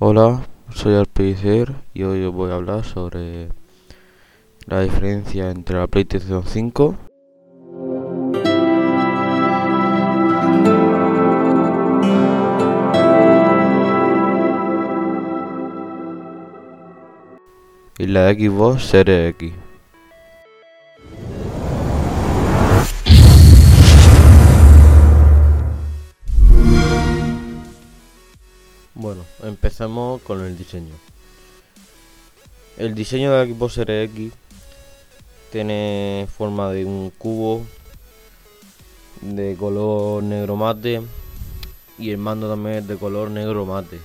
Hola, soy Alpeicer y hoy os voy a hablar sobre la diferencia entre la PlayStation 5 y la Xbox Series X. Bueno, empezamos con el diseño. El diseño de la Xbox Series X tiene forma de un cubo de color negro mate y el mando también es de color negro mate.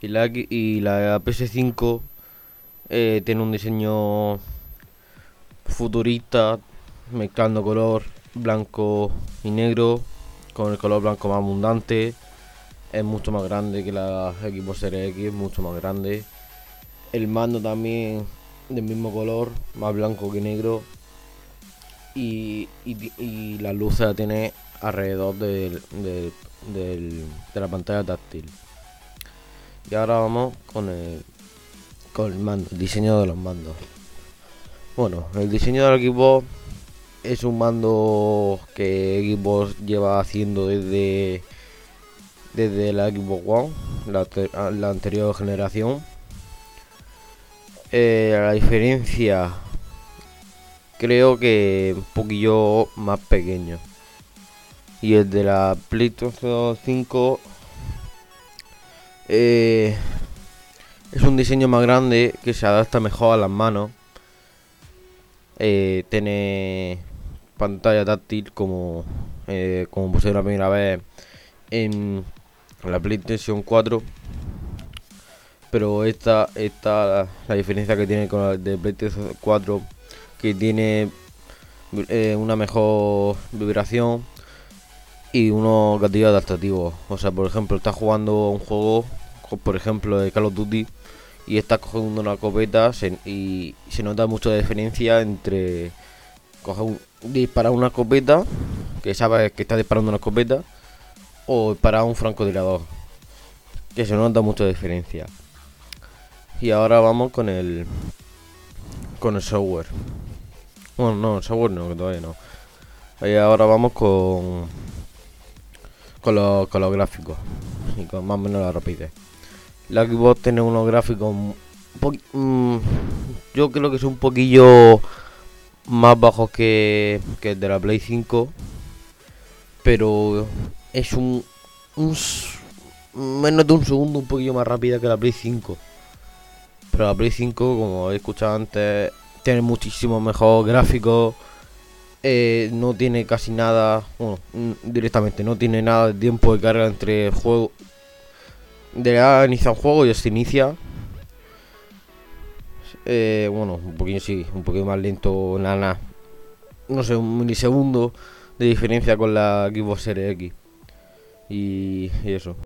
Y la, y la PS5 eh, tiene un diseño futurista mezclando color blanco y negro con el color blanco más abundante es mucho más grande que la Xbox Series X, mucho más grande. El mando también del mismo color, más blanco que negro. Y, y, la luz se la tiene alrededor del, de la pantalla táctil. Y ahora vamos con el, con el mando, el diseño de los mandos. Bueno, el diseño del Xbox es un mando que Xbox lleva haciendo desde desde la Xbox One, la, anterior generación. Eh, la diferencia creo que un poquillo más pequeño. Y el de la PlayStation 5 eh, es un diseño más grande que se adapta mejor a las manos. Eh, tiene pantalla táctil como, como puse la primera vez en la PlayStation 4. Pero esta, esta la diferencia que tiene con la de PlayStation 4, que tiene eh, una mejor vibración y unos gatillos adaptativos. O sea, por ejemplo, estás jugando un juego, por ejemplo, de Call of Duty, y estás cogiendo una escopeta y se nota mucho de diferencia entre coger disparar una escopeta, que sabes que estás disparando una escopeta, o para un francotirador. Que se nota mucha diferencia. Y ahora vamos con el con el software. Bueno, no, el software no, que todavía no. Y ahora vamos con con los, con los gráficos y con más o menos la rapidez. La Xbox tiene unos gráficos mm, yo creo que es un poquillo más bajos que, que el de la Play 5, pero es un, menos de un segundo un poquillo más rápida que la Play 5. Pero la Play 5, como he escuchado antes, tiene muchísimo mejor gráfico. Eh, no tiene casi nada, bueno, directamente no tiene nada de tiempo de carga entre el juego. De la inicia un juego y se inicia. Eh, bueno, un poquito sí, un poquito más lento, nada, no sé, un milisegundo de diferencia con la Xbox Series X y, eso.